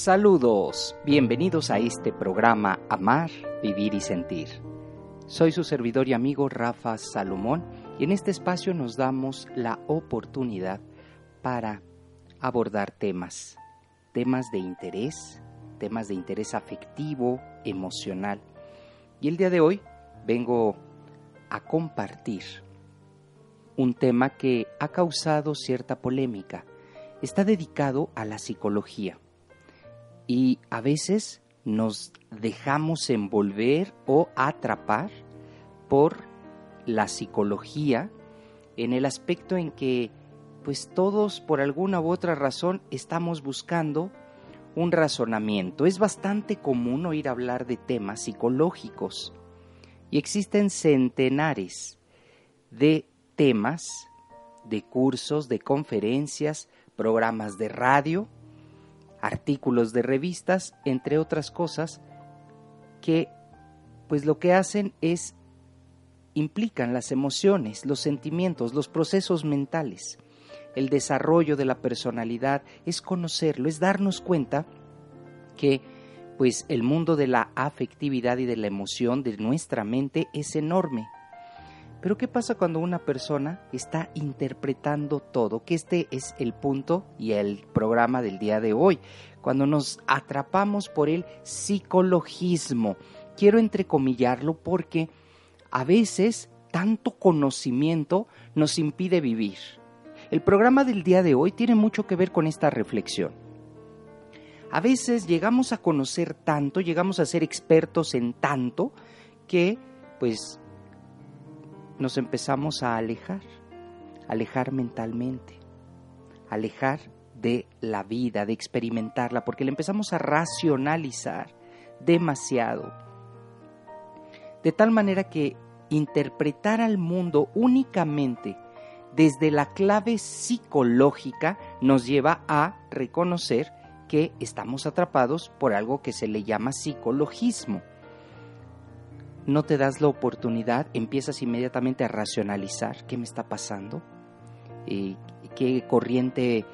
Saludos, bienvenidos a este programa Amar, Vivir y Sentir. Soy su servidor y amigo Rafa Salomón y en este espacio nos damos la oportunidad para abordar temas, temas de interés, temas de interés afectivo, emocional. Y el día de hoy vengo a compartir un tema que ha causado cierta polémica. Está dedicado a la psicología y a veces nos dejamos envolver o atrapar por la psicología en el aspecto en que pues todos por alguna u otra razón estamos buscando un razonamiento. Es bastante común oír hablar de temas psicológicos y existen centenares de temas, de cursos, de conferencias, programas de radio, artículos de revistas, entre otras cosas, que pues lo que hacen es implican las emociones, los sentimientos, los procesos mentales. El desarrollo de la personalidad es conocerlo, es darnos cuenta que pues el mundo de la afectividad y de la emoción de nuestra mente es enorme pero ¿qué pasa cuando una persona está interpretando todo? Que este es el punto y el programa del día de hoy. Cuando nos atrapamos por el psicologismo. Quiero entrecomillarlo porque a veces tanto conocimiento nos impide vivir. El programa del día de hoy tiene mucho que ver con esta reflexión. A veces llegamos a conocer tanto, llegamos a ser expertos en tanto, que pues nos empezamos a alejar, alejar mentalmente, alejar de la vida, de experimentarla, porque le empezamos a racionalizar demasiado. De tal manera que interpretar al mundo únicamente desde la clave psicológica nos lleva a reconocer que estamos atrapados por algo que se le llama psicologismo no te das la oportunidad, empiezas inmediatamente a racionalizar qué me está pasando, qué corriente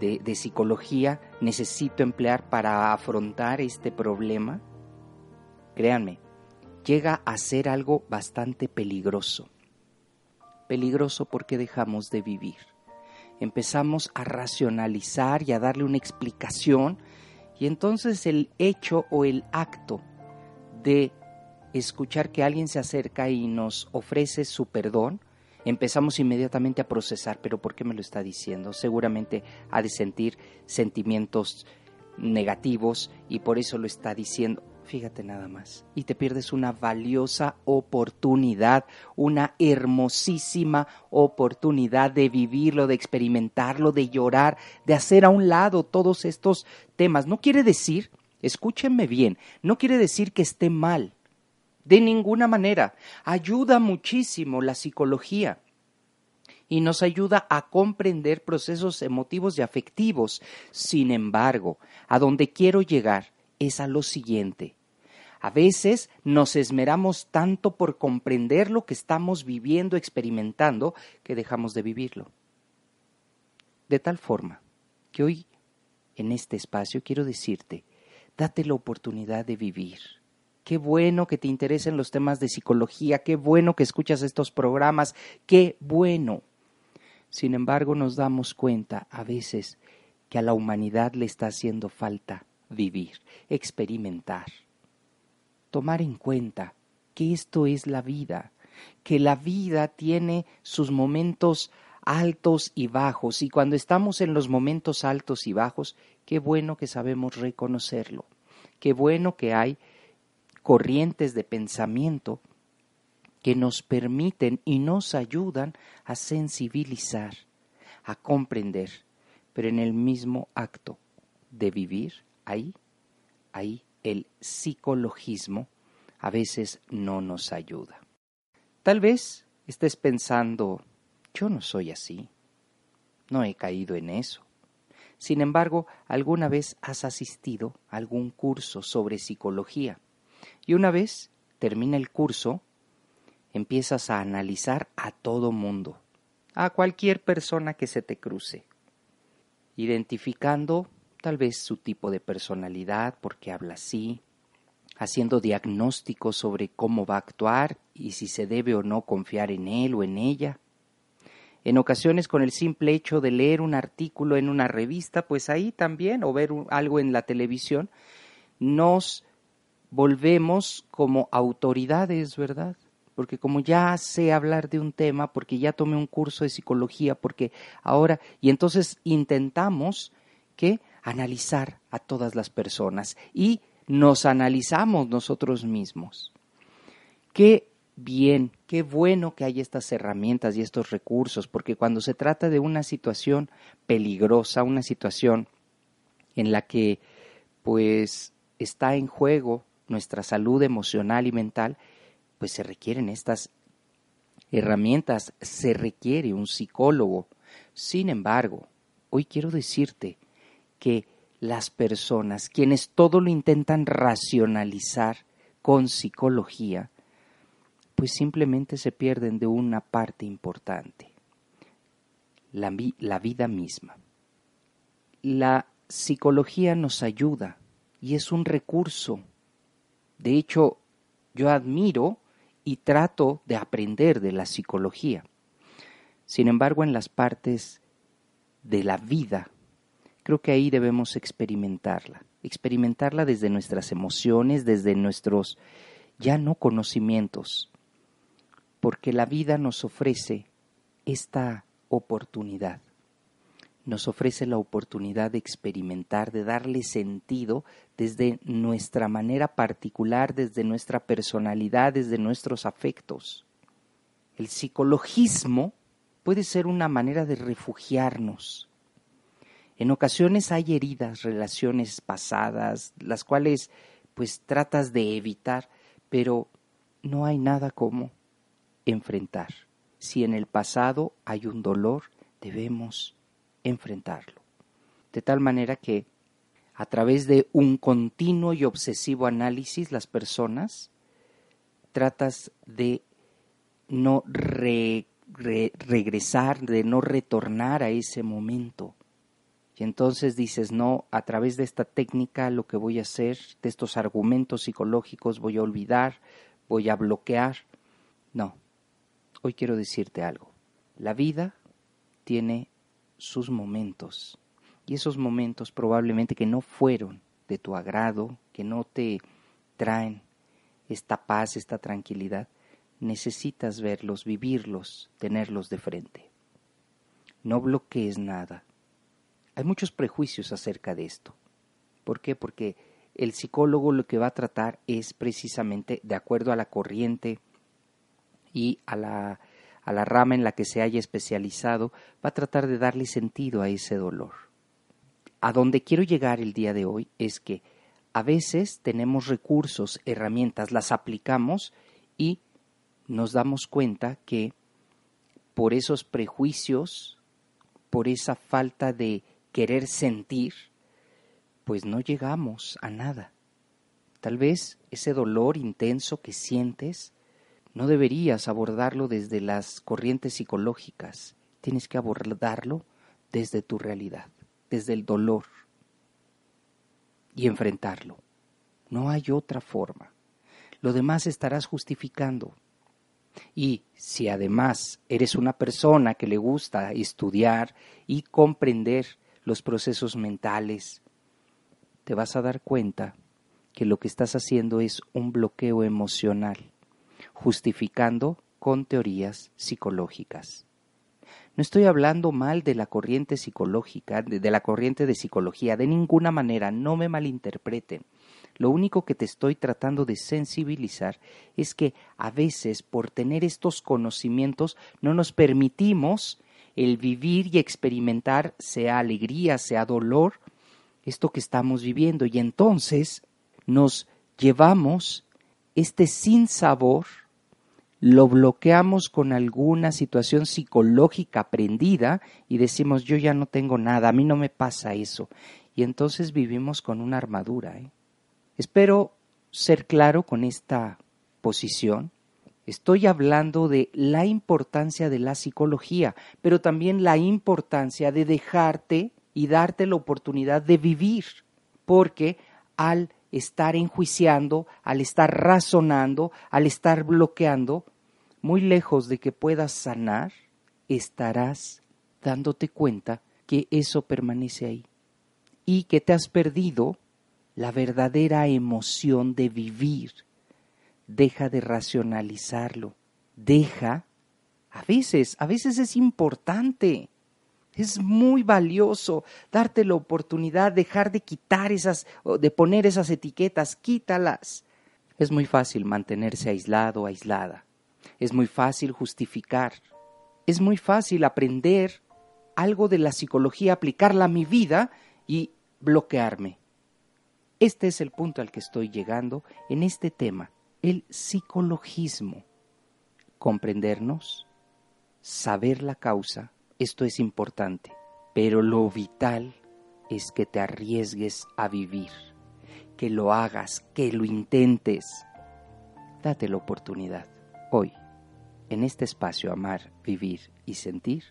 de, de psicología necesito emplear para afrontar este problema. Créanme, llega a ser algo bastante peligroso. Peligroso porque dejamos de vivir. Empezamos a racionalizar y a darle una explicación y entonces el hecho o el acto de escuchar que alguien se acerca y nos ofrece su perdón, empezamos inmediatamente a procesar, pero ¿por qué me lo está diciendo? Seguramente ha de sentir sentimientos negativos y por eso lo está diciendo. Fíjate nada más. Y te pierdes una valiosa oportunidad, una hermosísima oportunidad de vivirlo, de experimentarlo, de llorar, de hacer a un lado todos estos temas. No quiere decir, escúchenme bien, no quiere decir que esté mal de ninguna manera. Ayuda muchísimo la psicología y nos ayuda a comprender procesos emotivos y afectivos. Sin embargo, a donde quiero llegar es a lo siguiente. A veces nos esmeramos tanto por comprender lo que estamos viviendo, experimentando, que dejamos de vivirlo. De tal forma que hoy, en este espacio, quiero decirte, date la oportunidad de vivir Qué bueno que te interesen los temas de psicología, qué bueno que escuchas estos programas, qué bueno. Sin embargo, nos damos cuenta a veces que a la humanidad le está haciendo falta vivir, experimentar, tomar en cuenta que esto es la vida, que la vida tiene sus momentos altos y bajos, y cuando estamos en los momentos altos y bajos, qué bueno que sabemos reconocerlo, qué bueno que hay corrientes de pensamiento que nos permiten y nos ayudan a sensibilizar, a comprender, pero en el mismo acto de vivir, ahí, el psicologismo a veces no nos ayuda. Tal vez estés pensando, yo no soy así, no he caído en eso. Sin embargo, alguna vez has asistido a algún curso sobre psicología y una vez termina el curso, empiezas a analizar a todo mundo, a cualquier persona que se te cruce, identificando tal vez su tipo de personalidad, porque habla así, haciendo diagnósticos sobre cómo va a actuar y si se debe o no confiar en él o en ella. En ocasiones con el simple hecho de leer un artículo en una revista, pues ahí también, o ver algo en la televisión, nos volvemos como autoridades, ¿verdad? Porque como ya sé hablar de un tema, porque ya tomé un curso de psicología, porque ahora, y entonces intentamos que analizar a todas las personas y nos analizamos nosotros mismos. Qué bien, qué bueno que hay estas herramientas y estos recursos, porque cuando se trata de una situación peligrosa, una situación en la que pues está en juego nuestra salud emocional y mental, pues se requieren estas herramientas, se requiere un psicólogo. Sin embargo, hoy quiero decirte que las personas, quienes todo lo intentan racionalizar con psicología, pues simplemente se pierden de una parte importante, la, vida misma. La psicología nos ayuda y es un recurso. De hecho, yo admiro y trato de aprender de la psicología. Sin embargo, en las partes de la vida creo que ahí debemos experimentarla, experimentarla desde nuestras emociones, desde nuestros ya no conocimientos, porque la vida nos ofrece esta oportunidad, nos ofrece la oportunidad de experimentar, de darle sentido desde nuestra manera particular, desde nuestra personalidad, desde nuestros afectos. El psicologismo puede ser una manera de refugiarnos, en ocasiones hay heridas, relaciones pasadas, las cuales pues tratas de evitar, pero no hay nada como enfrentar. Si en el pasado hay un dolor, debemos enfrentarlo. De tal manera que a través de un continuo y obsesivo análisis las personas tratas de no regresar, de no retornar a ese momento y entonces dices, no, a través de esta técnica lo que voy a hacer, de estos argumentos psicológicos, voy a olvidar, voy a bloquear. No, hoy quiero decirte algo. La vida tiene sus momentos y esos momentos probablemente que no fueron de tu agrado, que no te traen esta paz, esta tranquilidad, necesitas verlos, vivirlos, tenerlos de frente. No bloquees nada, hay muchos prejuicios acerca de esto. ¿Por qué? Porque el psicólogo lo que va a tratar es precisamente, de acuerdo a la corriente y a la, a la rama en la que se haya especializado, va a tratar de darle sentido a ese dolor. A donde quiero llegar el día de hoy es que a veces tenemos recursos, herramientas, las aplicamos y nos damos cuenta que por esos prejuicios, por esa falta de querer sentir, pues no llegamos a nada. Tal vez ese dolor intenso que sientes no deberías abordarlo desde las corrientes psicológicas, tienes que abordarlo desde tu realidad, desde el dolor y enfrentarlo. No hay otra forma. Lo demás estarás justificando. Y si además eres una persona que le gusta estudiar y comprender los procesos mentales, te vas a dar cuenta que lo que estás haciendo es un bloqueo emocional, justificando con teorías psicológicas. No estoy hablando mal de la corriente psicológica, de, la corriente de psicología, de ninguna manera, no me malinterpreten. Lo único que te estoy tratando de sensibilizar es que a veces por tener estos conocimientos no nos permitimos el vivir y experimentar, sea alegría, sea dolor, esto que estamos viviendo. Y entonces nos llevamos este sinsabor lo bloqueamos con alguna situación psicológica aprendida y decimos yo ya no tengo nada, a mí no me pasa eso. Y entonces vivimos con una armadura. ¿eh? Espero ser claro con esta posición. Estoy hablando de la importancia de la psicología, pero también la importancia de dejarte y darte la oportunidad de vivir, porque al estar enjuiciando, al estar razonando, al estar bloqueando, muy lejos de que puedas sanar, estarás dándote cuenta que eso permanece ahí y que te has perdido la verdadera emoción de vivir. Deja de racionalizarlo. Deja. A veces, a veces es importante. Es muy valioso darte la oportunidad, dejar de quitar esas, de poner esas etiquetas, quítalas. Es muy fácil mantenerse aislado, aislada. Es muy fácil justificar. Es muy fácil aprender algo de la psicología, aplicarla a mi vida y bloquearme. Este es el punto al que estoy llegando en este tema, el psicologismo. Comprendernos, saber la causa, esto es importante, pero lo vital es que te arriesgues a vivir, que lo hagas, que lo intentes. Date la oportunidad. Hoy, en este espacio Amar, Vivir y Sentir,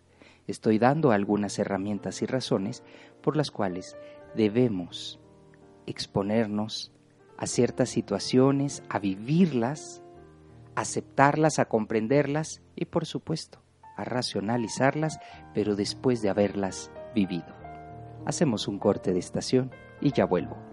estoy dando algunas herramientas y razones por las cuales debemos exponernos a ciertas situaciones, a vivirlas, aceptarlas, a comprenderlas y por supuesto a racionalizarlas, pero después de haberlas vivido. Hacemos un corte de estación y ya vuelvo.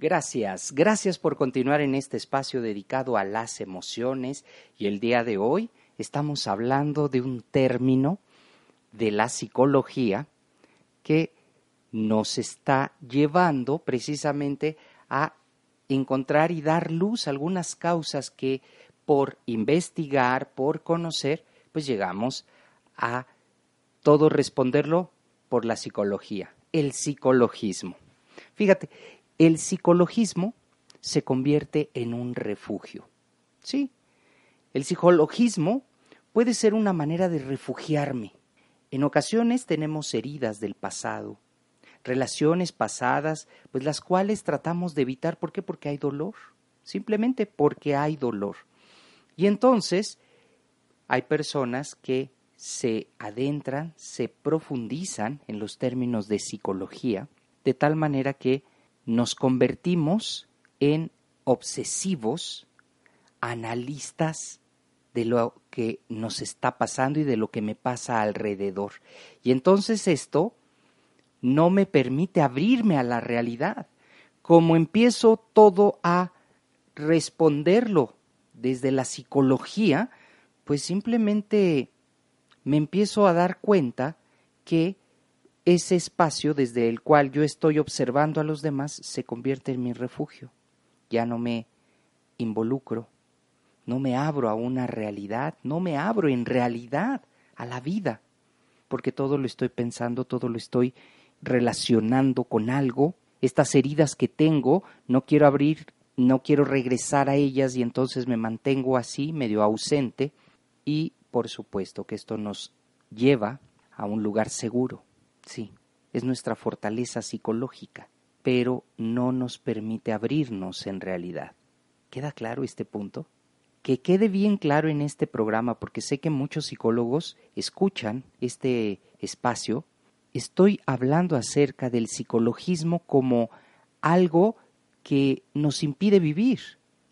Gracias, gracias por continuar en este espacio dedicado a las emociones y el día de hoy estamos hablando de un término de la psicología que nos está llevando precisamente a encontrar y dar luz a algunas causas que por investigar, por conocer, pues llegamos a todo responderlo por la psicología, el psicologismo. Fíjate, el psicologismo se convierte en un refugio. Sí, el psicologismo puede ser una manera de refugiarme. En ocasiones tenemos heridas del pasado, relaciones pasadas, pues las cuales tratamos de evitar. ¿Por qué? Porque hay dolor. Simplemente porque hay dolor. Y entonces hay personas que se adentran, se profundizan en los términos de psicología, de tal manera que nos convertimos en obsesivos, analistas de lo que nos está pasando y de lo que me pasa alrededor. Y entonces esto no me permite abrirme a la realidad. Como empiezo todo a responderlo desde la psicología, pues simplemente me empiezo a dar cuenta que ese espacio desde el cual yo estoy observando a los demás se convierte en mi refugio. Ya no me involucro, no me abro a una realidad, no me abro en realidad a la vida, porque todo lo estoy pensando, todo lo estoy relacionando con algo, estas heridas que tengo, no quiero abrir, no quiero regresar a ellas y entonces me mantengo así, medio ausente, y por supuesto que esto nos lleva a un lugar seguro, sí, es nuestra fortaleza psicológica, pero no nos permite abrirnos en realidad. ¿Queda claro este punto? Que quede bien claro en este programa, porque sé que muchos psicólogos escuchan este espacio estoy hablando acerca del psicologismo como algo que nos impide vivir,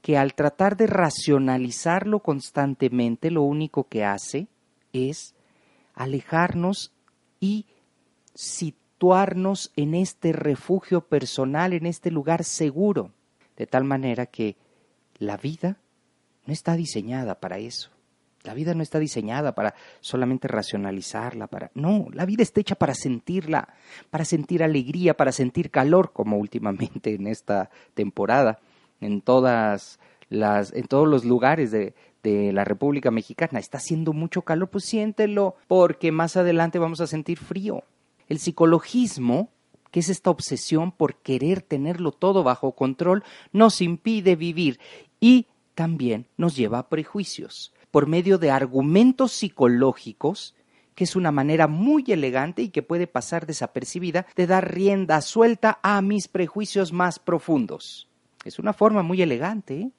que al tratar de racionalizarlo constantemente lo único que hace es alejarnos y situarnos en este refugio personal, en este lugar seguro, de tal manera que la vida no está diseñada para eso. La vida no está diseñada para solamente racionalizarla, para no, la vida está hecha para sentirla, para sentir alegría, para sentir calor, como últimamente en esta temporada, en todas las, en todos los lugares de, de la República Mexicana. Está haciendo mucho calor, pues siéntelo, porque más adelante vamos a sentir frío. El psicologismo, que es esta obsesión por querer tenerlo todo bajo control, nos impide vivir y también nos lleva a prejuicios por medio de argumentos psicológicos que es una manera muy elegante y que puede pasar desapercibida de dar rienda suelta a mis prejuicios más profundos. Es una forma muy elegante, ¿eh?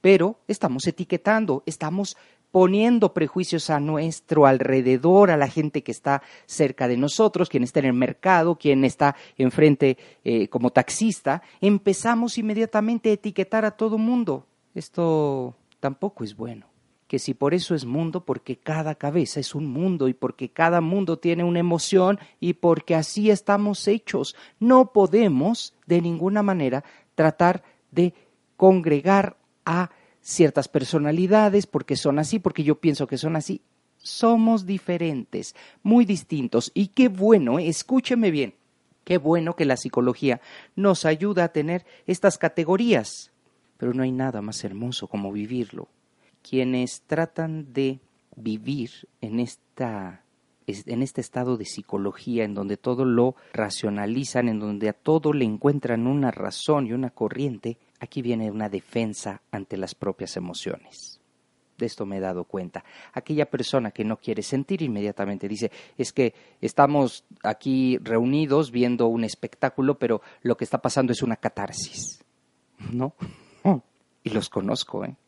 pero estamos etiquetando, estamos poniendo prejuicios a nuestro alrededor, a la gente que está cerca de nosotros, quien está en el mercado, quien está enfrente eh, como taxista, empezamos inmediatamente a etiquetar a todo mundo. Esto tampoco es bueno. Que si por eso es mundo, porque cada cabeza es un mundo y porque cada mundo tiene una emoción y porque así estamos hechos. No podemos de ninguna manera tratar de congregar a ciertas personalidades porque son así, porque yo pienso que son así. Somos diferentes, muy distintos. Y qué bueno, escúcheme bien, qué bueno que la psicología nos ayuda a tener estas categorías. Pero no hay nada más hermoso como vivirlo. Quienes tratan de vivir en esta en este estado de psicología en donde todo lo racionalizan, en donde a todo le encuentran una razón y una corriente, Aquí viene una defensa ante las propias emociones. De esto me he dado cuenta. Aquella persona que no quiere sentir inmediatamente dice, es que estamos aquí reunidos viendo un espectáculo, pero lo que está pasando es una catarsis. ¿No? Y los conozco, ¿eh?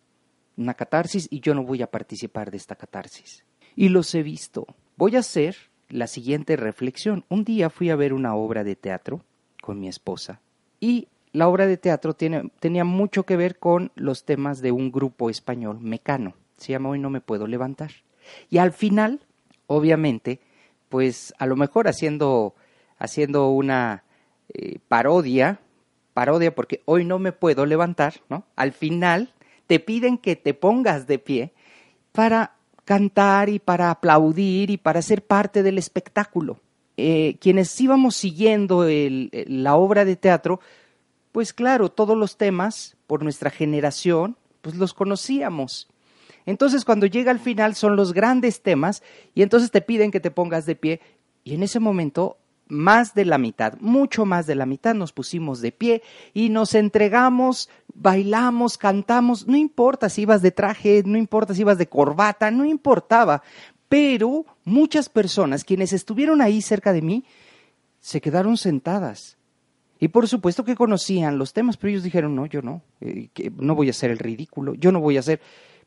Una catarsis y yo no voy a participar de esta catarsis. Y los he visto. Voy a hacer la siguiente reflexión. Un día fui a ver una obra de teatro con mi esposa y la obra de teatro tenía mucho que ver con los temas de un grupo español mecano. Se llama Hoy no me puedo levantar. Y al final, obviamente, pues a lo mejor haciendo, haciendo una eh, parodia, parodia porque hoy no me puedo levantar, ¿no? Al final te piden que te pongas de pie para cantar y para aplaudir y para ser parte del espectáculo. Eh, quienes íbamos siguiendo la obra de teatro, pues claro, todos los temas, por nuestra generación, pues los conocíamos. Entonces cuando llega al final son los grandes temas y entonces te piden que te pongas de pie y en ese momento más de la mitad, mucho más de la mitad nos pusimos de pie y nos entregamos, bailamos, cantamos, no importa si ibas de traje, no importa si ibas de corbata, no importaba, pero muchas personas quienes estuvieron ahí cerca de mí se quedaron sentadas y por supuesto que conocían los temas, pero ellos dijeron, no, yo no, eh, no voy a hacer el ridículo, yo no voy a hacer,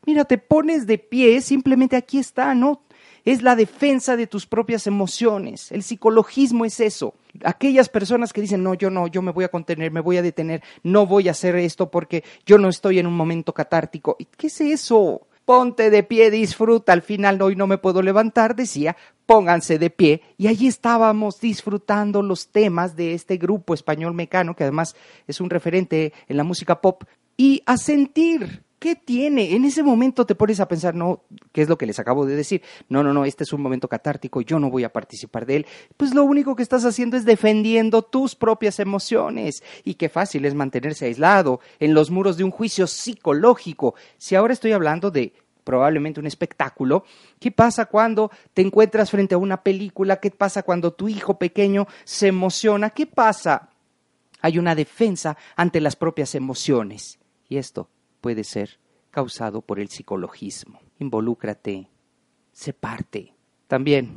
mira, te pones de pie, simplemente aquí está, ¿no? Es la defensa de tus propias emociones. El psicologismo es eso. Aquellas personas que dicen, no, yo no, yo me voy a contener, me voy a detener, no voy a hacer esto porque yo no estoy en un momento catártico. ¿Qué es eso? ponte de pie, disfruta, al final hoy no me puedo levantar, decía, pónganse de pie, y allí estábamos disfrutando los temas de este grupo español mecano, que además es un referente en la música pop, y a sentir ¿Qué tiene? En ese momento te pones a pensar, no, ¿qué es lo que les acabo de decir? No, no, no, este es un momento catártico, yo no voy a participar de él. Pues lo único que estás haciendo es defendiendo tus propias emociones. Y qué fácil es mantenerse aislado en los muros de un juicio psicológico. Si ahora estoy hablando de probablemente un espectáculo. ¿Qué pasa cuando te encuentras frente a una película? ¿Qué pasa cuando tu hijo pequeño se emociona? ¿Qué pasa? Hay una defensa ante las propias emociones. Y esto puede ser causado por el psicologismo. Involúcrate, se parte. También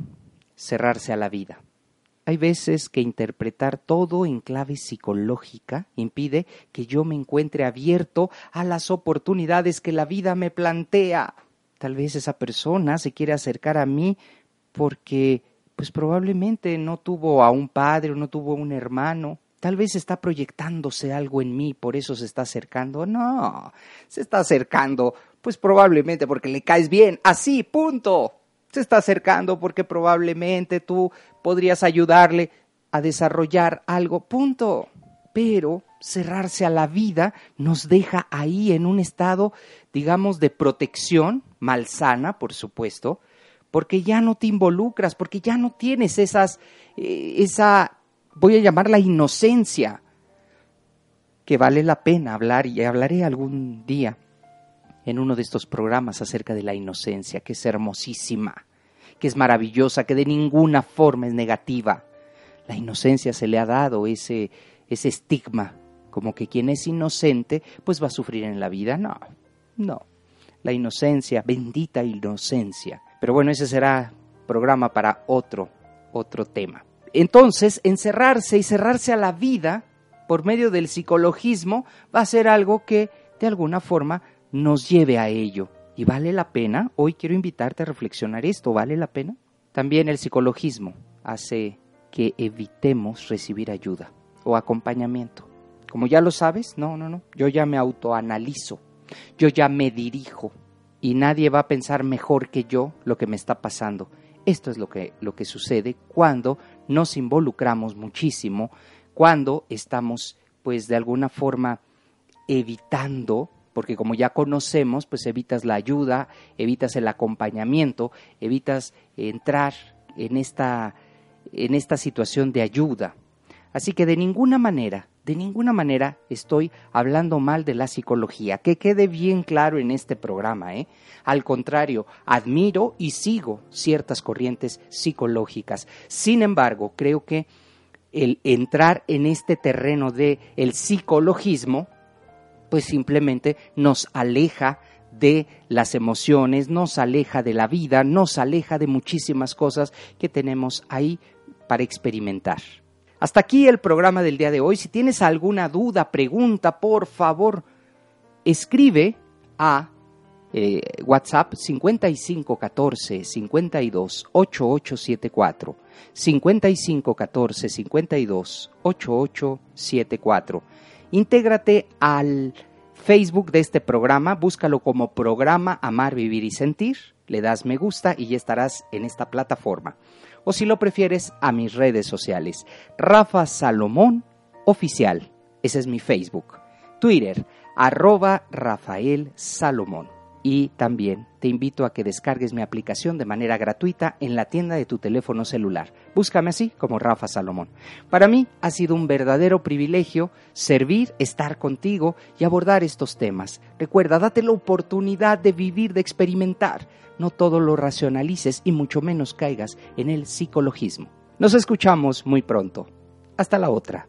cerrarse a la vida. Hay veces que interpretar todo en clave psicológica impide que yo me encuentre abierto a las oportunidades que la vida me plantea. Tal vez esa persona se quiere acercar a mí porque pues probablemente no tuvo a un padre o no tuvo un hermano Tal vez está proyectándose algo en mí, por eso se está acercando. No, se está acercando, pues probablemente porque le caes bien. Así, punto. Se está acercando porque probablemente tú podrías ayudarle. a desarrollar algo, punto. Pero cerrarse a la vida nos deja ahí en un estado, digamos, de protección, malsana, por supuesto, porque ya no te involucras, porque ya no tienes esas, eh, esa, voy a llamarla inocencia, que vale la pena hablar y hablaré algún día en uno de estos programas acerca de la inocencia, que es hermosísima, que es maravillosa, que de ninguna forma es negativa. La inocencia se le ha dado ese, ese estigma, como que quien es inocente pues va a sufrir en la vida. No, no. La inocencia, bendita inocencia. Pero bueno, ese será programa para otro, otro tema. Entonces, encerrarse y cerrarse a la vida por medio del psicologismo va a ser algo que de alguna forma nos lleve a ello. ¿Y vale la pena? Hoy quiero invitarte a reflexionar esto. ¿Vale la pena? También el psicologismo hace que evitemos recibir ayuda o acompañamiento. Como ya lo sabes, no, no, no. Yo ya me autoanalizo. Yo ya me dirijo. Y nadie va a pensar mejor que yo lo que me está pasando. Esto es lo que, lo que sucede cuando nos involucramos muchísimo, cuando estamos, pues, de alguna forma evitando porque como ya conocemos, pues evitas la ayuda, evitas el acompañamiento, evitas entrar en esta, en esta situación de ayuda. Así que de ninguna manera, de ninguna manera estoy hablando mal de la psicología, que quede bien claro en este programa. ¿eh? Al contrario, admiro y sigo ciertas corrientes psicológicas. Sin embargo, creo que el entrar en este terreno del el psicologismo pues simplemente nos aleja de las emociones, nos aleja de la vida, nos aleja de muchísimas cosas que tenemos ahí para experimentar. Hasta aquí el programa del día de hoy. Si tienes alguna duda, pregunta, por favor, escribe a eh, WhatsApp 5514 52 8874 5514 52 8874 Intégrate al Facebook de este programa, búscalo como programa Amar, Vivir y Sentir, le das me gusta y ya estarás en esta plataforma. O si lo prefieres, a mis redes sociales. Rafa Salomón Oficial, ese es mi Facebook. Twitter, arroba Rafael Salomón y también te invito a que descargues mi aplicación de manera gratuita en la tienda de tu teléfono celular. Búscame así como Rafa Salomón. Para mí ha sido un verdadero privilegio servir, estar contigo y abordar estos temas. Recuerda, date la oportunidad de vivir, de experimentar. No todo lo racionalices y mucho menos caigas en el psicologismo. Nos escuchamos muy pronto. Hasta la otra.